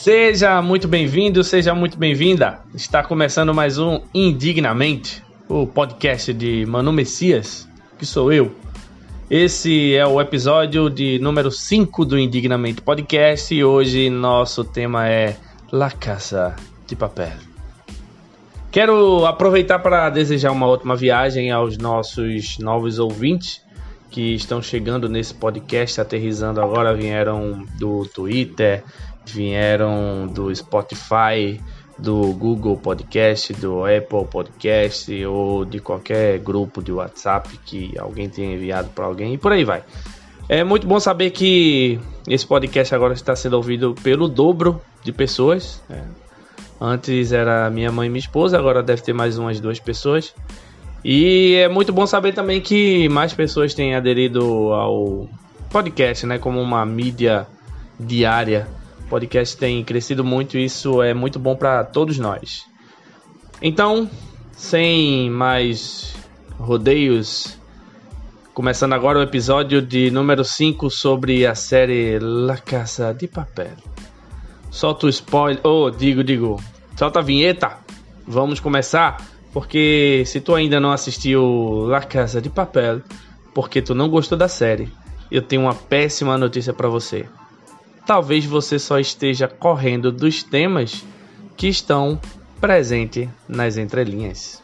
Seja muito bem-vindo, seja muito bem-vinda. Está começando mais um Indignamente, o podcast de Manu Messias, que sou eu. Esse é o episódio de número 5 do Indignamente Podcast e hoje nosso tema é La Casa de Papel. Quero aproveitar para desejar uma ótima viagem aos nossos novos ouvintes que estão chegando nesse podcast, aterrizando agora, vieram do Twitter, vieram do Spotify, do Google Podcast, do Apple Podcast ou de qualquer grupo de WhatsApp que alguém tenha enviado para alguém e por aí vai. É muito bom saber que esse podcast agora está sendo ouvido pelo dobro de pessoas. Né? Antes era minha mãe e minha esposa, agora deve ter mais umas duas pessoas. E é muito bom saber também que mais pessoas têm aderido ao podcast, né, como uma mídia diária. Podcast tem crescido muito e isso é muito bom para todos nós. Então, sem mais rodeios, começando agora o episódio de número 5 sobre a série La Casa de Papel. Solta o spoiler, oh, digo, digo, solta a vinheta. Vamos começar. Porque se tu ainda não assistiu La Casa de Papel, porque tu não gostou da série, eu tenho uma péssima notícia para você. Talvez você só esteja correndo dos temas que estão presentes nas entrelinhas.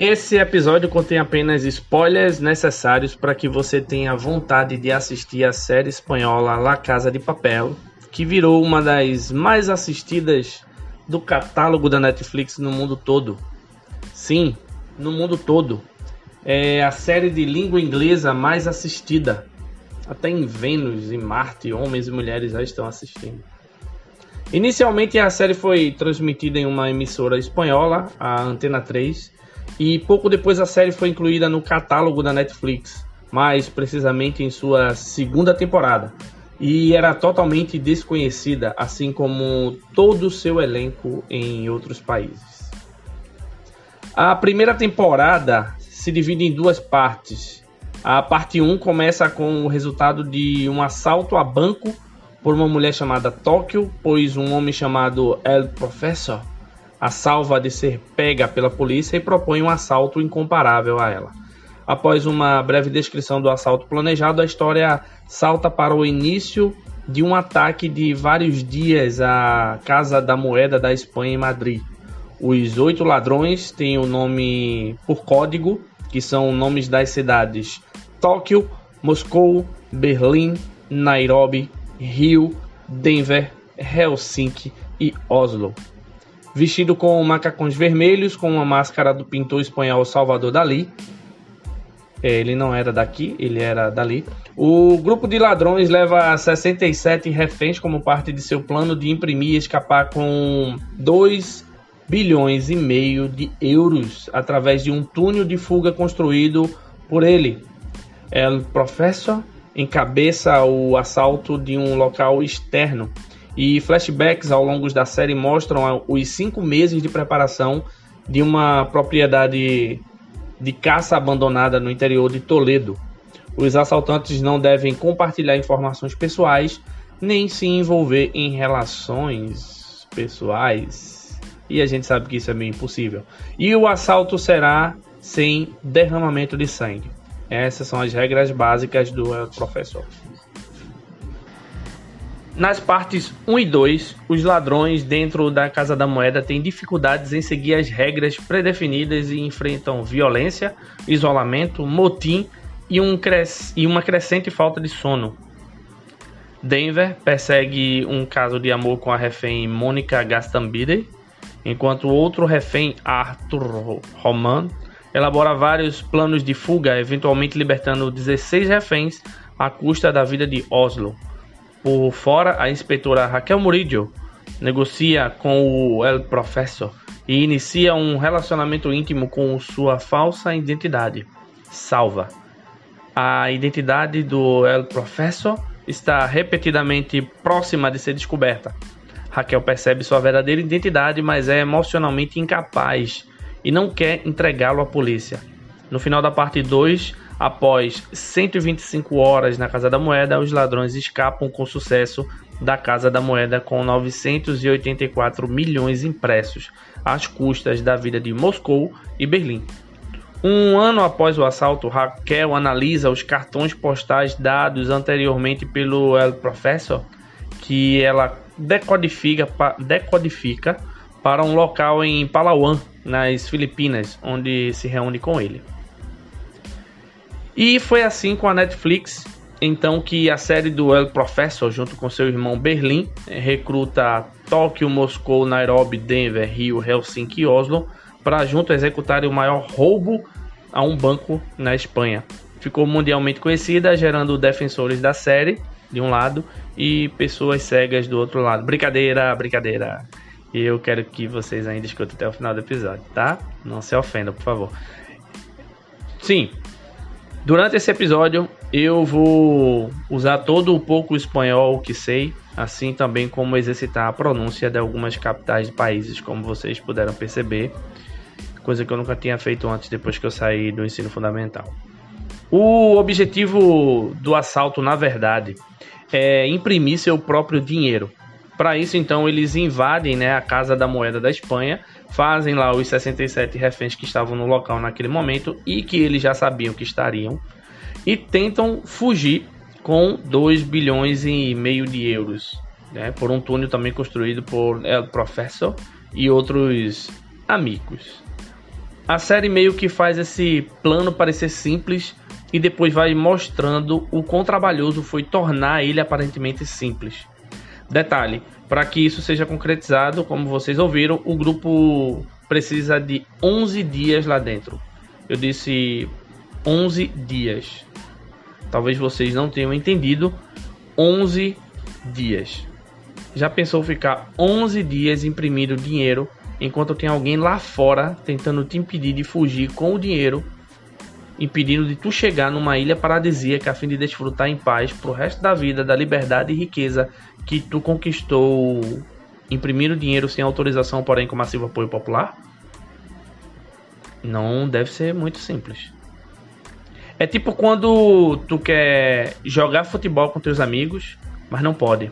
Esse episódio contém apenas spoilers necessários para que você tenha vontade de assistir a série espanhola La Casa de Papel, que virou uma das mais assistidas do catálogo da Netflix no mundo todo. Sim, no mundo todo. É a série de língua inglesa mais assistida. Até em Vênus e Marte, homens e mulheres já estão assistindo. Inicialmente a série foi transmitida em uma emissora espanhola, a Antena 3, e pouco depois a série foi incluída no catálogo da Netflix, mais precisamente em sua segunda temporada, e era totalmente desconhecida, assim como todo o seu elenco em outros países. A primeira temporada se divide em duas partes. A parte 1 começa com o resultado de um assalto a banco por uma mulher chamada Tóquio, pois um homem chamado El Professor a salva de ser pega pela polícia e propõe um assalto incomparável a ela. Após uma breve descrição do assalto planejado, a história salta para o início de um ataque de vários dias à Casa da Moeda da Espanha em Madrid. Os oito ladrões têm o nome por código, que são nomes das cidades Tóquio, Moscou, Berlim, Nairobi, Rio, Denver, Helsinki e Oslo vestido com macacões vermelhos, com uma máscara do pintor espanhol Salvador Dalí. É, ele não era daqui, ele era dali. O grupo de ladrões leva 67 reféns como parte de seu plano de imprimir e escapar com 2 bilhões e meio de euros através de um túnel de fuga construído por ele. El Professor encabeça o assalto de um local externo e flashbacks ao longo da série mostram os cinco meses de preparação de uma propriedade de caça abandonada no interior de Toledo. Os assaltantes não devem compartilhar informações pessoais nem se envolver em relações pessoais. E a gente sabe que isso é meio impossível. E o assalto será sem derramamento de sangue. Essas são as regras básicas do Professor. Nas partes 1 e 2, os ladrões dentro da Casa da Moeda têm dificuldades em seguir as regras predefinidas e enfrentam violência, isolamento, motim e, um cres... e uma crescente falta de sono. Denver persegue um caso de amor com a refém Mônica Gastambide, enquanto outro refém, Arthur Roman, elabora vários planos de fuga, eventualmente libertando 16 reféns à custa da vida de Oslo. Por fora, a inspetora Raquel Murillo negocia com o El Professor e inicia um relacionamento íntimo com sua falsa identidade, Salva. A identidade do El Professor está repetidamente próxima de ser descoberta. Raquel percebe sua verdadeira identidade, mas é emocionalmente incapaz e não quer entregá-lo à polícia. No final da parte 2, após 125 horas na Casa da Moeda, os ladrões escapam com sucesso da Casa da Moeda com 984 milhões impressos, às custas da vida de Moscou e Berlim. Um ano após o assalto, Raquel analisa os cartões postais dados anteriormente pelo El Professor, que ela decodifica, decodifica para um local em Palawan, nas Filipinas, onde se reúne com ele. E foi assim com a Netflix, então que a série do El Professor, junto com seu irmão Berlim, recruta Tóquio, Moscou, Nairobi, Denver, Rio, Helsinki e Oslo para junto executarem o maior roubo a um banco na Espanha. Ficou mundialmente conhecida, gerando defensores da série de um lado e pessoas cegas do outro lado. Brincadeira, brincadeira. E eu quero que vocês ainda escutem até o final do episódio, tá? Não se ofendam, por favor. Sim, durante esse episódio eu vou usar todo o pouco espanhol que sei, assim também como exercitar a pronúncia de algumas capitais de países, como vocês puderam perceber coisa que eu nunca tinha feito antes depois que eu saí do ensino fundamental. O objetivo do assalto, na verdade, é imprimir seu próprio dinheiro. Para isso, então, eles invadem né, a Casa da Moeda da Espanha, fazem lá os 67 reféns que estavam no local naquele momento e que eles já sabiam que estariam, e tentam fugir com 2 bilhões e meio de euros, né, por um túnel também construído por El Professor e outros amigos. A série meio que faz esse plano parecer simples e depois vai mostrando o quão trabalhoso foi tornar ele aparentemente simples. Detalhe: para que isso seja concretizado, como vocês ouviram, o grupo precisa de 11 dias lá dentro. Eu disse 11 dias. Talvez vocês não tenham entendido. 11 dias. Já pensou ficar 11 dias imprimindo dinheiro enquanto tem alguém lá fora tentando te impedir de fugir com o dinheiro, impedindo de tu chegar numa ilha paradisíaca a fim de desfrutar em paz pro resto da vida da liberdade e riqueza que tu conquistou imprimindo dinheiro sem autorização, porém com massivo apoio popular? Não deve ser muito simples. É tipo quando tu quer jogar futebol com teus amigos, mas não pode.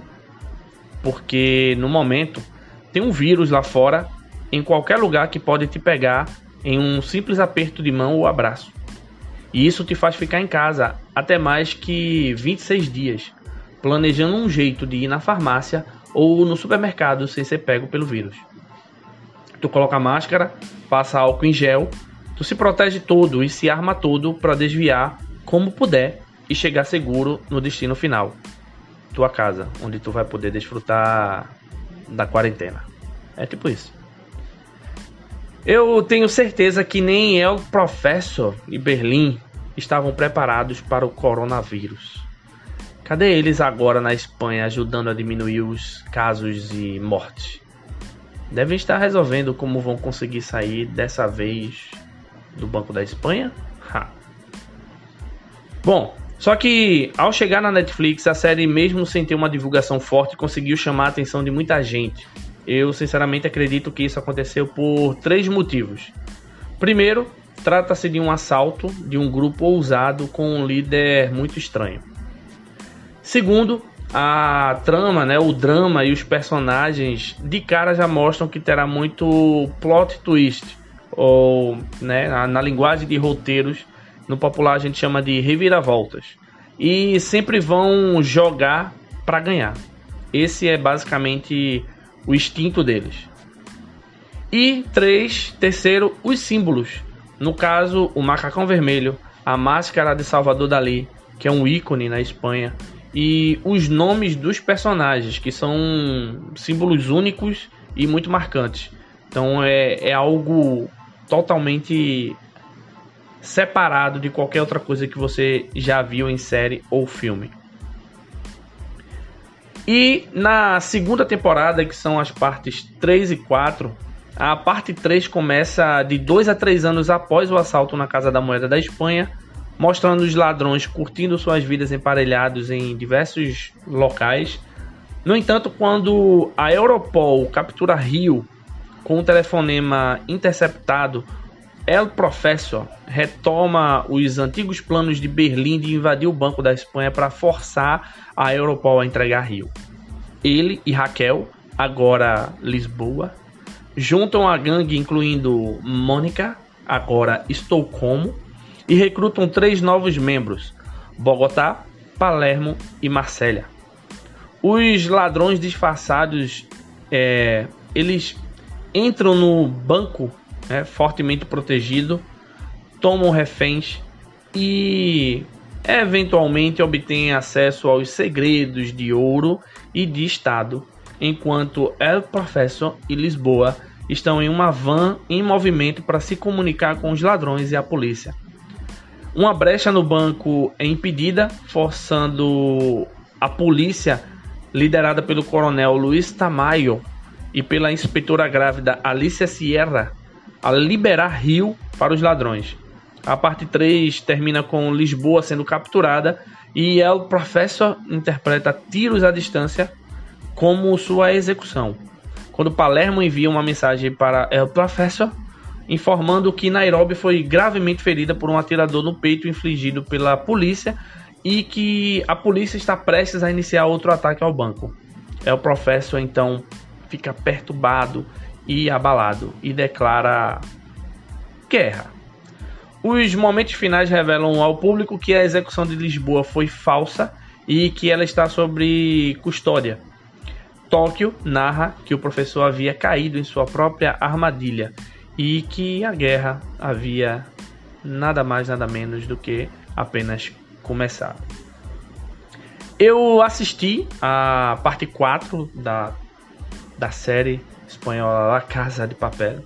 Porque no momento tem um vírus lá fora em qualquer lugar que pode te pegar em um simples aperto de mão ou abraço. E isso te faz ficar em casa até mais que 26 dias, planejando um jeito de ir na farmácia ou no supermercado sem ser pego pelo vírus. Tu coloca máscara, passa álcool em gel, tu se protege todo e se arma todo para desviar como puder e chegar seguro no destino final, tua casa, onde tu vai poder desfrutar da quarentena. É tipo isso. Eu tenho certeza que nem El Professor e Berlim estavam preparados para o coronavírus. Cadê eles agora na Espanha ajudando a diminuir os casos e mortes? Devem estar resolvendo como vão conseguir sair dessa vez do Banco da Espanha? Ha. Bom, só que ao chegar na Netflix, a série, mesmo sem ter uma divulgação forte, conseguiu chamar a atenção de muita gente. Eu sinceramente acredito que isso aconteceu por três motivos. Primeiro, trata-se de um assalto de um grupo ousado com um líder muito estranho. Segundo, a trama, né, o drama e os personagens de cara já mostram que terá muito plot twist, ou né, na, na linguagem de roteiros, no popular a gente chama de reviravoltas. E sempre vão jogar para ganhar. Esse é basicamente o instinto deles. E três, terceiro, os símbolos. No caso, o macacão vermelho, a máscara de Salvador Dali, que é um ícone na Espanha, e os nomes dos personagens, que são símbolos únicos e muito marcantes. Então é, é algo totalmente separado de qualquer outra coisa que você já viu em série ou filme. E na segunda temporada, que são as partes 3 e 4, a parte 3 começa de 2 a 3 anos após o assalto na Casa da Moeda da Espanha, mostrando os ladrões curtindo suas vidas emparelhados em diversos locais. No entanto, quando a Europol captura Rio com o telefonema interceptado, El Professor retoma os antigos planos de Berlim de invadir o Banco da Espanha para forçar a Europol a entregar Rio. Ele e Raquel, agora Lisboa, juntam a gangue incluindo Mônica, agora Estocolmo, e recrutam três novos membros: Bogotá, Palermo e Marsella. Os ladrões disfarçados, é, eles entram no banco né, fortemente protegido, tomam reféns e eventualmente obtêm acesso aos segredos de ouro e de Estado, enquanto El Professor e Lisboa estão em uma van em movimento para se comunicar com os ladrões e a polícia. Uma brecha no banco é impedida, forçando a polícia, liderada pelo coronel Luiz Tamayo e pela inspetora grávida Alicia Sierra, a liberar Rio para os ladrões. A parte 3 termina com Lisboa sendo capturada e El Professor interpreta tiros à distância como sua execução. Quando Palermo envia uma mensagem para El Professor informando que Nairobi foi gravemente ferida por um atirador no peito infligido pela polícia e que a polícia está prestes a iniciar outro ataque ao banco. É o professor então fica perturbado e abalado e declara guerra. Os momentos finais revelam ao público que a execução de Lisboa foi falsa e que ela está sob custódia. Tóquio narra que o professor havia caído em sua própria armadilha e que a guerra havia nada mais nada menos do que apenas começado. Eu assisti a parte 4 da, da série espanhola La Casa de Papel.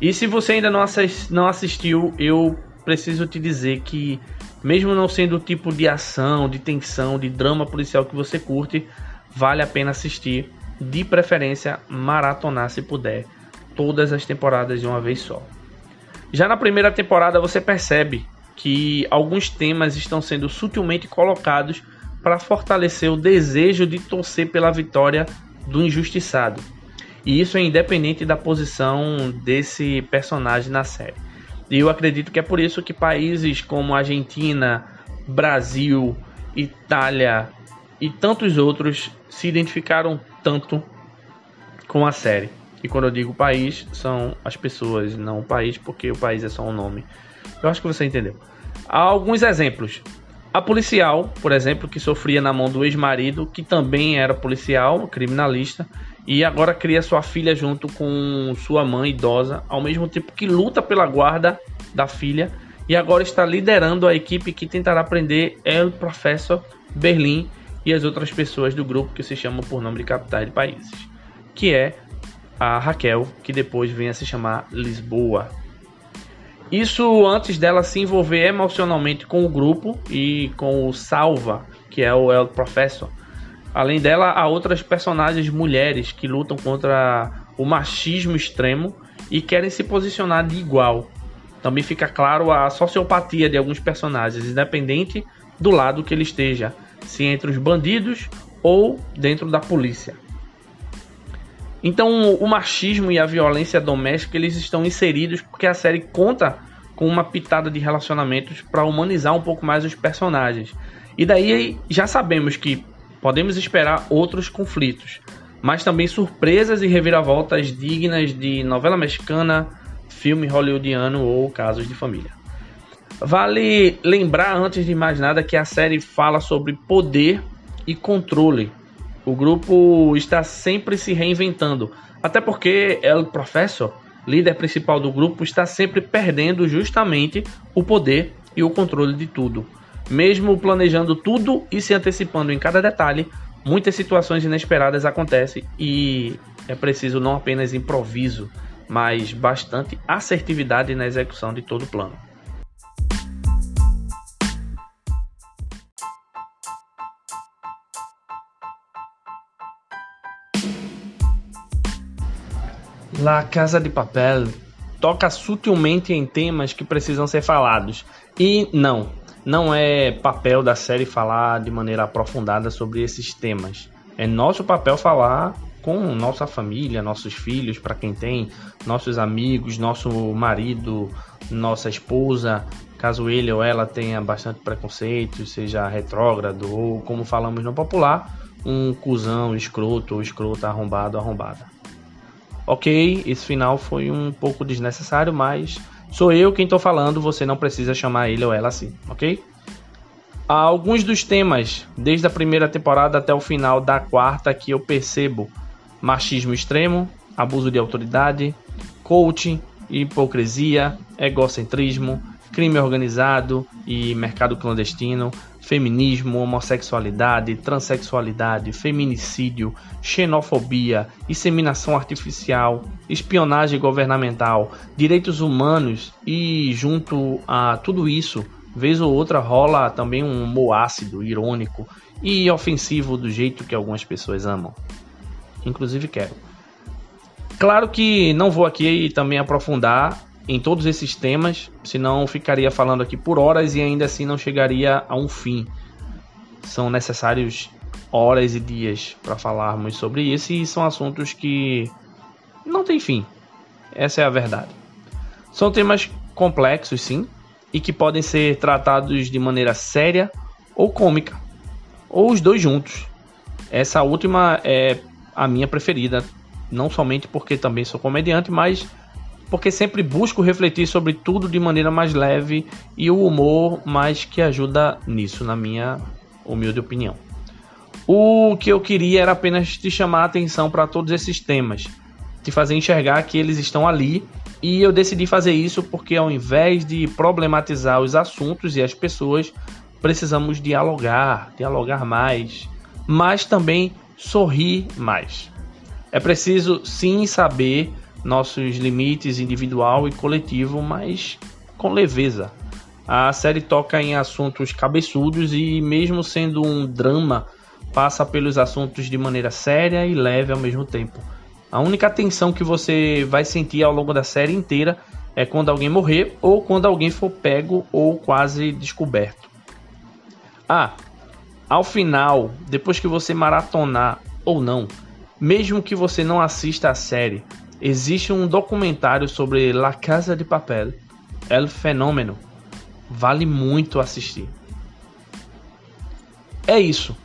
E se você ainda não, não assistiu, eu preciso te dizer que, mesmo não sendo o tipo de ação, de tensão, de drama policial que você curte, vale a pena assistir. De preferência, maratonar se puder todas as temporadas de uma vez só. Já na primeira temporada você percebe que alguns temas estão sendo sutilmente colocados para fortalecer o desejo de torcer pela vitória do injustiçado. E isso é independente da posição desse personagem na série. E eu acredito que é por isso que países como Argentina, Brasil, Itália e tantos outros se identificaram tanto com a série. E quando eu digo país, são as pessoas, não o país, porque o país é só um nome. Eu acho que você entendeu. Há alguns exemplos. A policial, por exemplo, que sofria na mão do ex-marido, que também era policial, criminalista, e agora cria sua filha junto com sua mãe idosa, ao mesmo tempo que luta pela guarda da filha, e agora está liderando a equipe que tentará prender El Professor, Berlim e as outras pessoas do grupo que se chamam por nome de capitais de países, que é a Raquel, que depois vem a se chamar Lisboa. Isso antes dela se envolver emocionalmente com o grupo e com o Salva, que é o El Professor. Além dela, há outras personagens mulheres que lutam contra o machismo extremo e querem se posicionar de igual. Também fica claro a sociopatia de alguns personagens, independente do lado que ele esteja, se entre os bandidos ou dentro da polícia. Então, o machismo e a violência doméstica eles estão inseridos porque a série conta com uma pitada de relacionamentos para humanizar um pouco mais os personagens. E daí já sabemos que podemos esperar outros conflitos, mas também surpresas e reviravoltas dignas de novela mexicana, filme hollywoodiano ou casos de família. Vale lembrar antes de mais nada que a série fala sobre poder e controle o grupo está sempre se reinventando, até porque El Professor, líder principal do grupo, está sempre perdendo justamente o poder e o controle de tudo. Mesmo planejando tudo e se antecipando em cada detalhe, muitas situações inesperadas acontecem e é preciso não apenas improviso, mas bastante assertividade na execução de todo o plano. La Casa de Papel toca sutilmente em temas que precisam ser falados. E não, não é papel da série falar de maneira aprofundada sobre esses temas. É nosso papel falar com nossa família, nossos filhos, para quem tem, nossos amigos, nosso marido, nossa esposa, caso ele ou ela tenha bastante preconceito, seja retrógrado ou, como falamos no popular, um cuzão, escroto ou escrota, arrombado, arrombada. Ok, esse final foi um pouco desnecessário, mas sou eu quem estou falando, você não precisa chamar ele ou ela assim, ok? Alguns dos temas, desde a primeira temporada até o final da quarta, que eu percebo machismo extremo, abuso de autoridade, coaching, hipocrisia, egocentrismo, crime organizado e mercado clandestino, feminismo, homossexualidade, transexualidade, feminicídio, xenofobia, inseminação artificial, espionagem governamental, direitos humanos e junto a tudo isso, vez ou outra rola também um humor ácido, irônico e ofensivo do jeito que algumas pessoas amam. Inclusive quero. Claro que não vou aqui também aprofundar em todos esses temas, senão ficaria falando aqui por horas e ainda assim não chegaria a um fim. São necessários horas e dias para falarmos sobre isso e são assuntos que não tem fim. Essa é a verdade. São temas complexos, sim, e que podem ser tratados de maneira séria ou cômica, ou os dois juntos. Essa última é a minha preferida, não somente porque também sou comediante, mas porque sempre busco refletir sobre tudo de maneira mais leve e o humor mais que ajuda nisso, na minha humilde opinião. O que eu queria era apenas te chamar a atenção para todos esses temas, te fazer enxergar que eles estão ali e eu decidi fazer isso porque ao invés de problematizar os assuntos e as pessoas, precisamos dialogar, dialogar mais, mas também sorrir mais. É preciso sim saber nossos limites individual e coletivo, mas com leveza. A série toca em assuntos cabeçudos e, mesmo sendo um drama, passa pelos assuntos de maneira séria e leve ao mesmo tempo. A única tensão que você vai sentir ao longo da série inteira é quando alguém morrer ou quando alguém for pego ou quase descoberto. Ah, ao final, depois que você maratonar ou não, mesmo que você não assista a série, existe um documentário sobre La Casa de Papel, El Fenômeno. Vale muito assistir. É isso.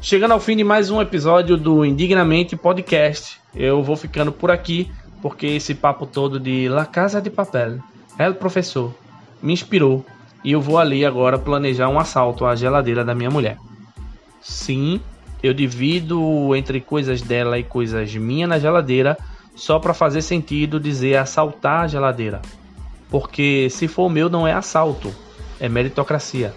Chegando ao fim de mais um episódio do Indignamente Podcast, eu vou ficando por aqui porque esse papo todo de La Casa de Papel, El Professor, me inspirou e eu vou ali agora planejar um assalto à geladeira da minha mulher. Sim, eu divido entre coisas dela e coisas minhas na geladeira só para fazer sentido dizer assaltar a geladeira. Porque se for meu não é assalto, é meritocracia.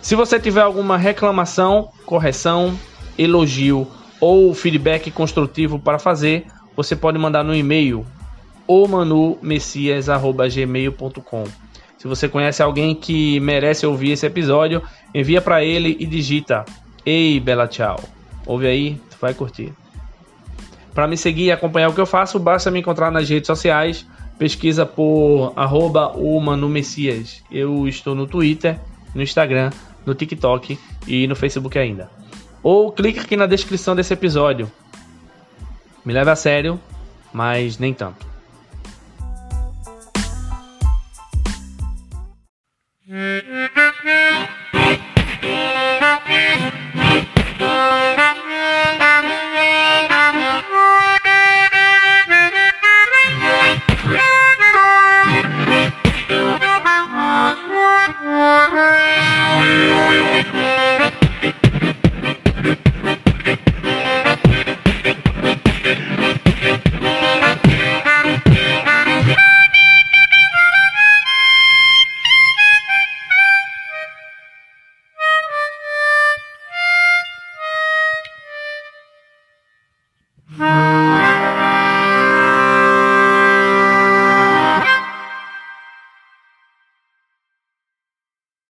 Se você tiver alguma reclamação, correção, elogio ou feedback construtivo para fazer, você pode mandar no e-mail omanumessias@gmail.com. Se você conhece alguém que merece ouvir esse episódio, envia para ele e digita: "Ei, bela tchau". Ouve aí, tu vai curtir. Para me seguir e acompanhar o que eu faço, basta me encontrar nas redes sociais. Pesquisa por arroba Messias. Eu estou no Twitter, no Instagram, no TikTok e no Facebook ainda. Ou clique aqui na descrição desse episódio. Me leve a sério, mas nem tanto.